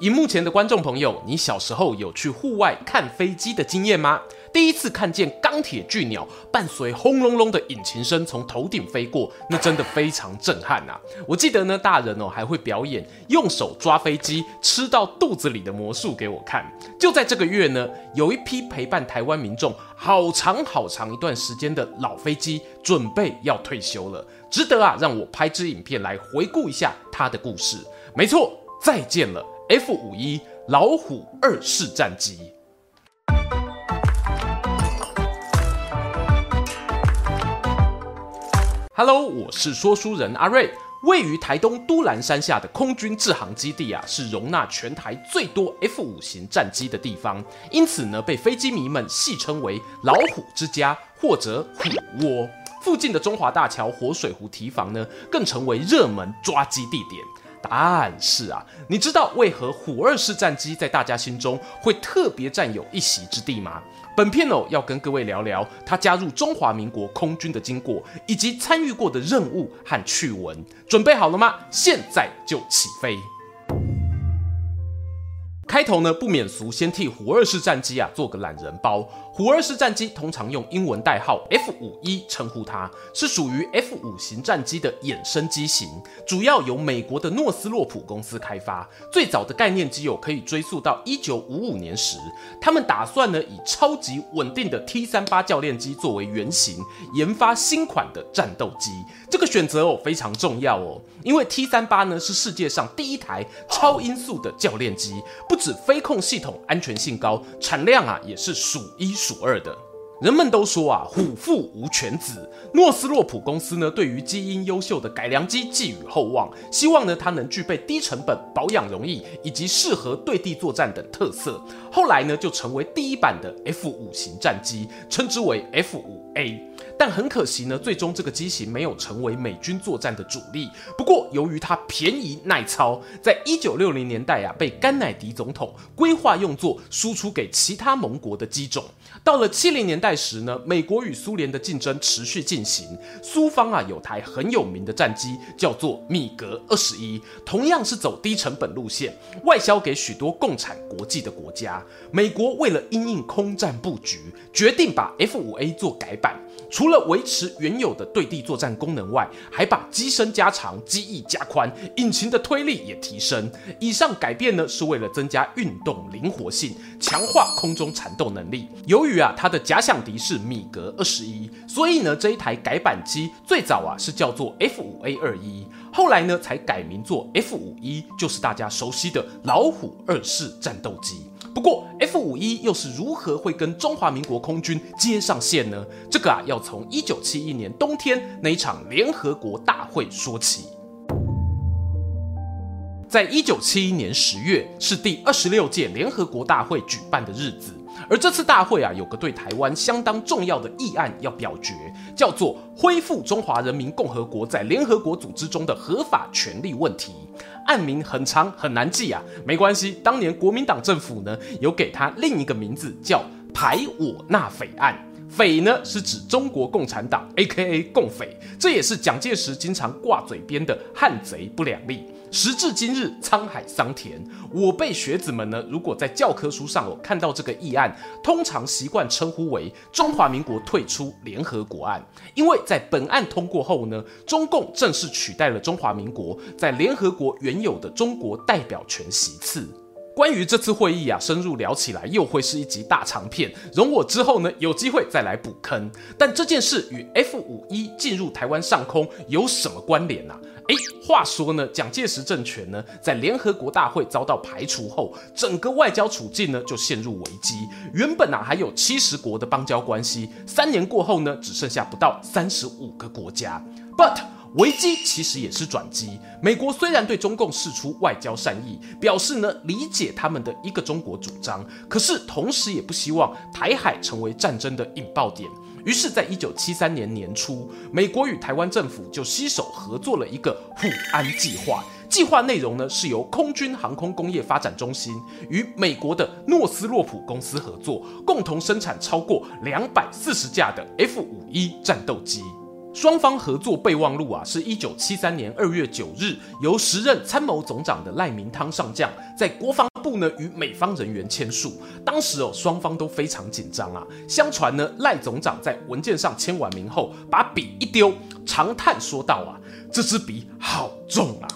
荧幕前的观众朋友，你小时候有去户外看飞机的经验吗？第一次看见钢铁巨鸟伴随轰隆隆的引擎声从头顶飞过，那真的非常震撼呐！我记得呢，大人哦还会表演用手抓飞机吃到肚子里的魔术给我看。就在这个月呢，有一批陪伴台湾民众好长好长一段时间的老飞机准备要退休了，值得啊让我拍支影片来回顾一下它的故事。没错，再见了。F 五一老虎二式战机。Hello，我是说书人阿瑞。位于台东都兰山下的空军制航基地啊，是容纳全台最多 F 五型战机的地方，因此呢，被飞机迷们戏称为“老虎之家”或者“虎窝”。附近的中华大桥活水湖堤防呢，更成为热门抓机地点。但是啊，你知道为何虎二式战机在大家心中会特别占有一席之地吗？本片哦，要跟各位聊聊他加入中华民国空军的经过，以及参与过的任务和趣闻。准备好了吗？现在就起飞。开头呢，不免俗，先替虎二式战机啊做个懒人包。虎二式战机通常用英文代号 F 五一称呼它，是属于 F 五型战机的衍生机型，主要由美国的诺斯洛普公司开发。最早的概念机有可以追溯到一九五五年时，他们打算呢以超级稳定的 T 三八教练机作为原型，研发新款的战斗机。这个选择哦非常重要哦，因为 T 三八呢是世界上第一台超音速的教练机，不止飞控系统安全性高，产量啊也是数一数数二的。人们都说啊，虎父无犬子。诺斯洛普公司呢，对于基因优秀的改良机寄予厚望，希望呢它能具备低成本、保养容易以及适合对地作战等特色。后来呢，就成为第一版的 F 五型战机，称之为 F 五 A。但很可惜呢，最终这个机型没有成为美军作战的主力。不过，由于它便宜耐操，在一九六零年代啊，被甘乃迪总统规划用作输出给其他盟国的机种。到了七零年代时呢，美国与苏联的竞争持续进行。苏方啊，有台很有名的战机叫做米格二十一，同样是走低成本路线，外销给许多共产国际的国家。美国为了因应空战布局，决定把 F 五 A 做改版。除了维持原有的对地作战功能外，还把机身加长、机翼加宽、引擎的推力也提升。以上改变呢，是为了增加运动灵活性，强化空中缠斗能力。由于啊，它的假想敌是米格二十一，所以呢，这一台改版机最早啊是叫做 F 五 A 二一，后来呢才改名做 F 五一，就是大家熟悉的老虎二式战斗机。不过，F 五一又是如何会跟中华民国空军接上线呢？这个啊，要从一九七一年冬天那一场联合国大会说起。在一九七一年十月，是第二十六届联合国大会举办的日子。而这次大会啊，有个对台湾相当重要的议案要表决，叫做恢复中华人民共和国在联合国组织中的合法权利问题。案名很长很难记啊，没关系，当年国民党政府呢有给他另一个名字叫排我纳匪案。匪呢是指中国共产党，AKA 共匪，这也是蒋介石经常挂嘴边的汉贼不两立。时至今日，沧海桑田，我辈学子们呢，如果在教科书上有看到这个议案，通常习惯称呼为中华民国退出联合国案，因为在本案通过后呢，中共正式取代了中华民国在联合国原有的中国代表权席次。关于这次会议啊，深入聊起来又会是一集大长片，容我之后呢有机会再来补坑。但这件事与 F 五一进入台湾上空有什么关联呢、啊？哎，话说呢，蒋介石政权呢在联合国大会遭到排除后，整个外交处境呢就陷入危机。原本啊还有七十国的邦交关系，三年过后呢只剩下不到三十五个国家。But 危机其实也是转机。美国虽然对中共释出外交善意，表示呢理解他们的一个中国主张，可是同时也不希望台海成为战争的引爆点。于是，在一九七三年年初，美国与台湾政府就携手合作了一个护安计划。计划内容呢是由空军航空工业发展中心与美国的诺斯洛普公司合作，共同生产超过两百四十架的 F 五一战斗机。双方合作备忘录啊，是一九七三年二月九日，由时任参谋总长的赖明汤上将在国防部呢与美方人员签署。当时哦，双方都非常紧张啊。相传呢，赖总长在文件上签完名后，把笔一丢，长叹说道啊：“这支笔好重啊。”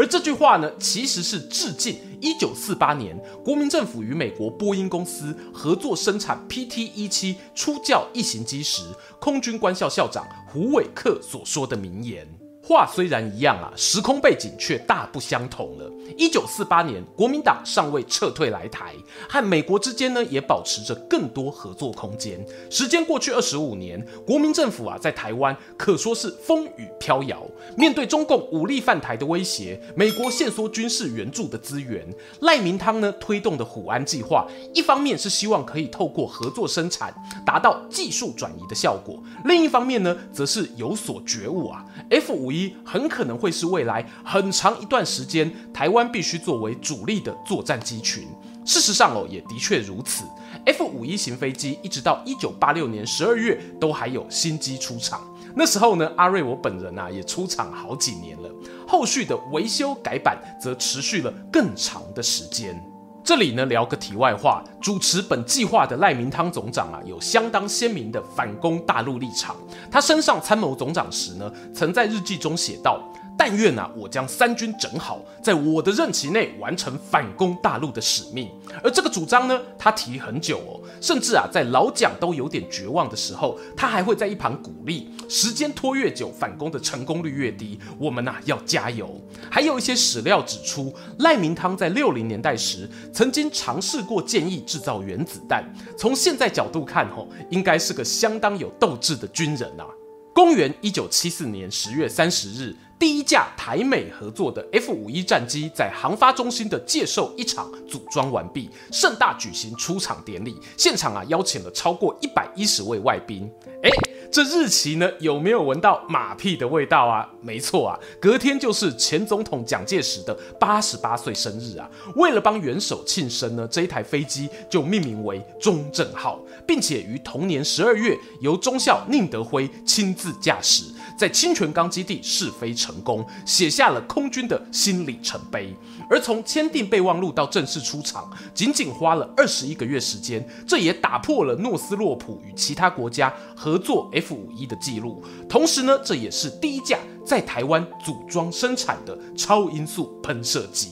而这句话呢，其实是致敬一九四八年国民政府与美国波音公司合作生产 PT-17 初教异形机时，空军官校校长胡伟克所说的名言。话虽然一样啊，时空背景却大不相同了。一九四八年，国民党尚未撤退来台，和美国之间呢也保持着更多合作空间。时间过去二十五年，国民政府啊在台湾可说是风雨飘摇。面对中共武力犯台的威胁，美国限缩军事援助的资源，赖明汤呢推动的虎安计划，一方面是希望可以透过合作生产达到技术转移的效果，另一方面呢则是有所觉悟啊，F 五一。很可能会是未来很长一段时间台湾必须作为主力的作战机群。事实上哦，也的确如此。F 五一型飞机一直到一九八六年十二月都还有新机出厂。那时候呢，阿瑞我本人啊也出厂好几年了。后续的维修改版则持续了更长的时间。这里呢聊个题外话，主持本计划的赖明汤总长啊，有相当鲜明的反攻大陆立场。他身上参谋总长时呢，曾在日记中写道。但愿啊，我将三军整好，在我的任期内完成反攻大陆的使命。而这个主张呢，他提很久哦，甚至啊，在老蒋都有点绝望的时候，他还会在一旁鼓励：时间拖越久，反攻的成功率越低，我们呐、啊、要加油。还有一些史料指出，赖明汤在六零年代时曾经尝试过建议制造原子弹。从现在角度看，吼，应该是个相当有斗志的军人啊。公元一九七四年十月三十日。第一架台美合作的 F 五一战机在航发中心的介寿一场组装完毕，盛大举行出厂典礼，现场啊邀请了超过一百一十位外宾。哎，这日期呢有没有闻到马屁的味道啊？没错啊，隔天就是前总统蒋介石的八十八岁生日啊。为了帮元首庆生呢，这一台飞机就命名为中正号，并且于同年十二月由中校宁德辉亲自驾驶。在清泉岗基地试飞成功，写下了空军的新里程碑。而从签订备忘录到正式出厂，仅仅花了二十一个月时间，这也打破了诺斯洛普与其他国家合作 F 五一的记录。同时呢，这也是第一架在台湾组装生产的超音速喷射机。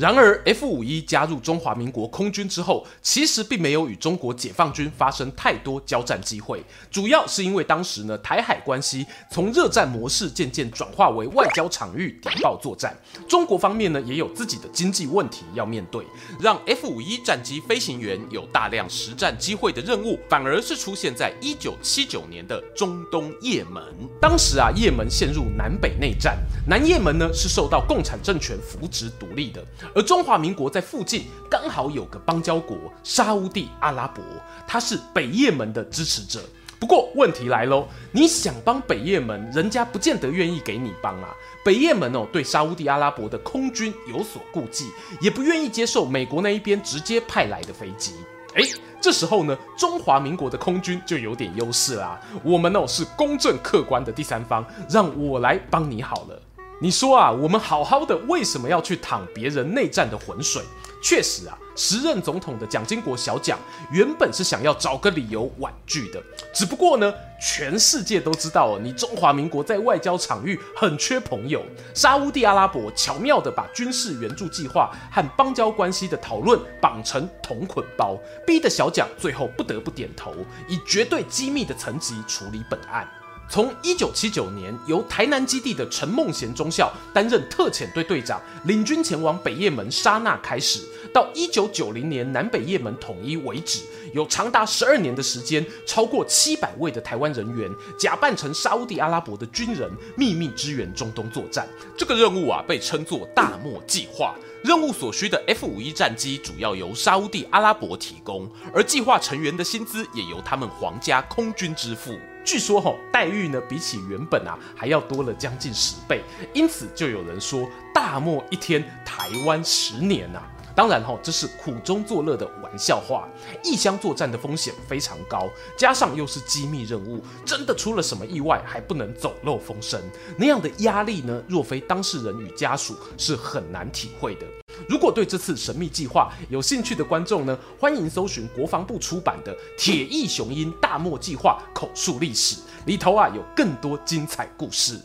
然而，F 五一加入中华民国空军之后，其实并没有与中国解放军发生太多交战机会，主要是因为当时呢，台海关系从热战模式渐渐转化为外交场域谍报作战，中国方面呢也有自己的经济问题要面对，让 F 五一战机飞行员有大量实战机会的任务，反而是出现在一九七九年的中东叶门。当时啊，叶门陷入南北内战，南叶门呢是受到共产政权扶植独立的。而中华民国在附近刚好有个邦交国沙乌地阿拉伯，他是北叶门的支持者。不过问题来喽，你想帮北叶门，人家不见得愿意给你帮啊。北叶门哦，对沙乌地阿拉伯的空军有所顾忌，也不愿意接受美国那一边直接派来的飞机。哎，这时候呢，中华民国的空军就有点优势啦。我们哦是公正客观的第三方，让我来帮你好了。你说啊，我们好好的，为什么要去淌别人内战的浑水？确实啊，时任总统的蒋经国小蒋原本是想要找个理由婉拒的，只不过呢，全世界都知道哦，你中华民国在外交场域很缺朋友。沙乌地阿拉伯巧妙地把军事援助计划和邦交关系的讨论绑成同捆包，逼得小蒋最后不得不点头，以绝对机密的层级处理本案。从一九七九年由台南基地的陈梦贤中校担任特遣队队长，领军前往北叶门沙那开始，到一九九零年南北叶门统一为止，有长达十二年的时间，超过七百位的台湾人员假扮成沙乌地阿拉伯的军人，秘密支援中东作战。这个任务啊，被称作大漠计划。任务所需的 F 五一战机主要由沙乌地阿拉伯提供，而计划成员的薪资也由他们皇家空军支付。据说吼、哦、待遇呢，比起原本啊还要多了将近十倍，因此就有人说大漠一天，台湾十年呐、当然吼、哦、这是苦中作乐的玩笑话。异乡作战的风险非常高，加上又是机密任务，真的出了什么意外还不能走漏风声，那样的压力呢，若非当事人与家属是很难体会的。如果对这次神秘计划有兴趣的观众呢，欢迎搜寻国防部出版的《铁翼雄鹰大漠计划口述历史》，里头啊有更多精彩故事。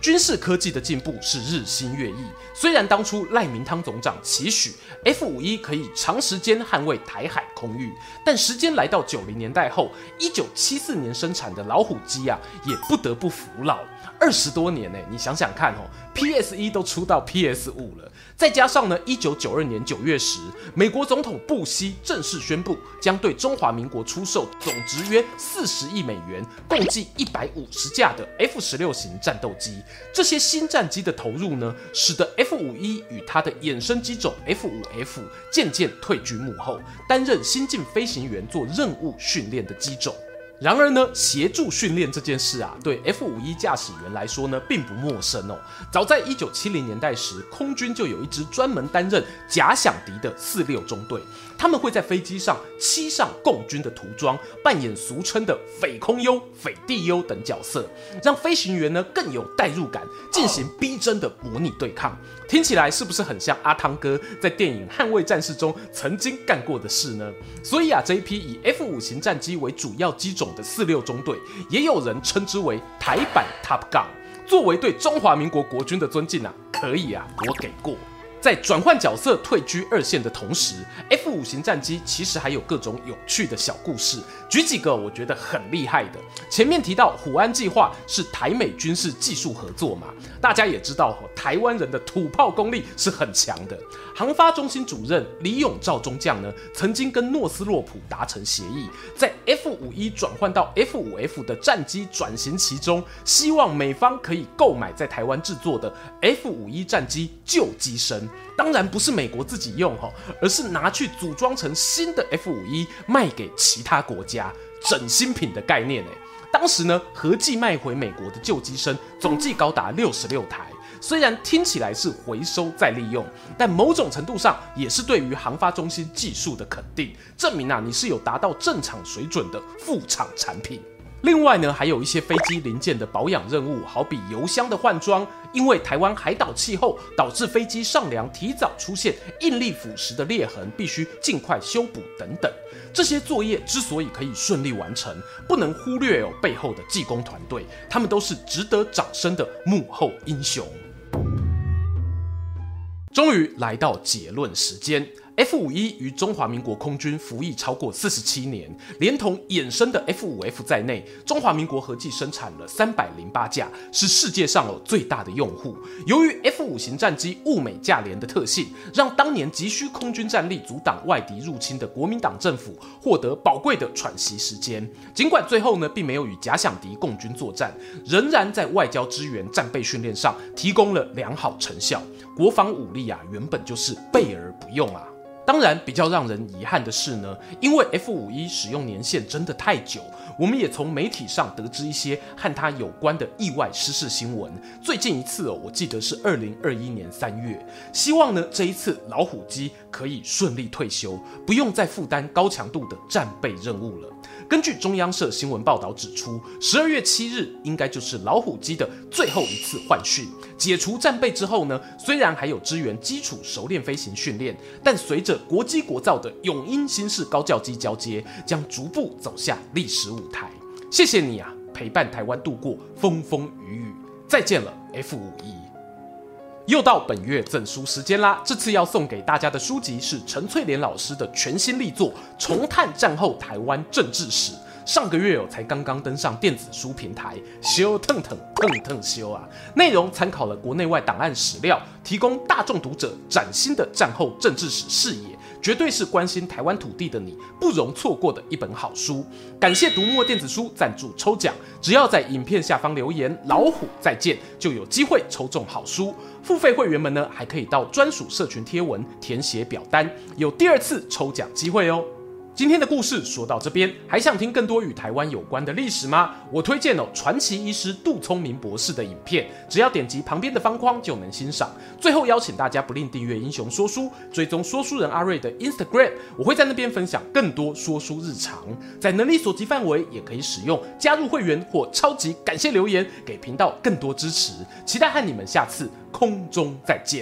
军事科技的进步是日新月异，虽然当初赖明汤总长期许 F 五一可以长时间捍卫台海空域，但时间来到九零年代后，一九七四年生产的老虎机啊，也不得不服老。二十多年呢，你想想看哦，PS 一都出到 PS 五了，再加上呢，一九九二年九月时，美国总统布希正式宣布将对中华民国出售总值约四十亿美元，共计一百五十架的 F 十六型战斗机。这些新战机的投入呢，使得 F 五一与它的衍生机种 F 五 F 渐渐退居幕后，担任新进飞行员做任务训练的机种。然而呢，协助训练这件事啊，对 F 五一驾驶员来说呢，并不陌生哦。早在一九七零年代时，空军就有一支专门担任假想敌的四六中队。他们会在飞机上漆上共军的涂装，扮演俗称的匪空优、匪地优等角色，让飞行员呢更有代入感，进行逼真的模拟对抗。听起来是不是很像阿汤哥在电影《捍卫战士》中曾经干过的事呢？所以啊，这一批以 F 五型战机为主要机种的四六中队，也有人称之为台版 Top Gun。作为对中华民国国军的尊敬啊，可以啊，我给过。在转换角色退居二线的同时，F 五型战机其实还有各种有趣的小故事。举几个我觉得很厉害的。前面提到虎安计划是台美军事技术合作嘛，大家也知道台湾人的土炮功力是很强的。航发中心主任李永照中将呢，曾经跟诺斯洛普达成协议，在 F 五一转换到 F 五 F 的战机转型期中，希望美方可以购买在台湾制作的 F 五一战机旧机身。当然不是美国自己用哈，而是拿去组装成新的 F 五一卖给其他国家，整新品的概念诶。当时呢，合计卖回美国的旧机身总计高达六十六台。虽然听起来是回收再利用，但某种程度上也是对于航发中心技术的肯定，证明啊你是有达到正常水准的副厂产品。另外呢，还有一些飞机零件的保养任务，好比油箱的换装，因为台湾海岛气候导致飞机上梁提早出现应力腐蚀的裂痕，必须尽快修补等等。这些作业之所以可以顺利完成，不能忽略有背后的技工团队，他们都是值得掌声的幕后英雄。终于来到结论时间。F 五一于中华民国空军服役超过四十七年，连同衍生的 F 五 F 在内，中华民国合计生产了三百零八架，是世界上最大的用户。由于 F 五型战机物美价廉的特性，让当年急需空军战力阻挡外敌入侵的国民党政府获得宝贵的喘息时间。尽管最后呢，并没有与假想敌共军作战，仍然在外交支援、战备训练上提供了良好成效。国防武力啊，原本就是备而不用啊。当然，比较让人遗憾的是呢，因为 F 五一使用年限真的太久，我们也从媒体上得知一些和它有关的意外失事新闻。最近一次哦，我记得是二零二一年三月。希望呢，这一次老虎机可以顺利退休，不用再负担高强度的战备任务了。根据中央社新闻报道指出，十二月七日应该就是老虎机的最后一次换训。解除战备之后呢，虽然还有支援基础熟练飞行训练，但随着国机国造的永鹰新式高教机交接，将逐步走下历史舞台。谢谢你啊，陪伴台湾度过风风雨雨。再见了，F 五一。又到本月赠书时间啦！这次要送给大家的书籍是陈翠莲老师的全新力作《重探战后台湾政治史》。上个月哦，才刚刚登上电子书平台，修腾腾腾腾修啊！内容参考了国内外档案史料，提供大众读者崭新的战后政治史视野，绝对是关心台湾土地的你不容错过的一本好书。感谢读墨电子书赞助抽奖，只要在影片下方留言“老虎再见”，就有机会抽中好书。付费会员们呢，还可以到专属社群贴文填写表单，有第二次抽奖机会哦。今天的故事说到这边，还想听更多与台湾有关的历史吗？我推荐哦，传奇医师杜聪明博士的影片，只要点击旁边的方框就能欣赏。最后邀请大家不吝订阅英雄说书，追踪说书人阿瑞的 Instagram，我会在那边分享更多说书日常。在能力所及范围，也可以使用加入会员或超级感谢留言，给频道更多支持。期待和你们下次空中再见。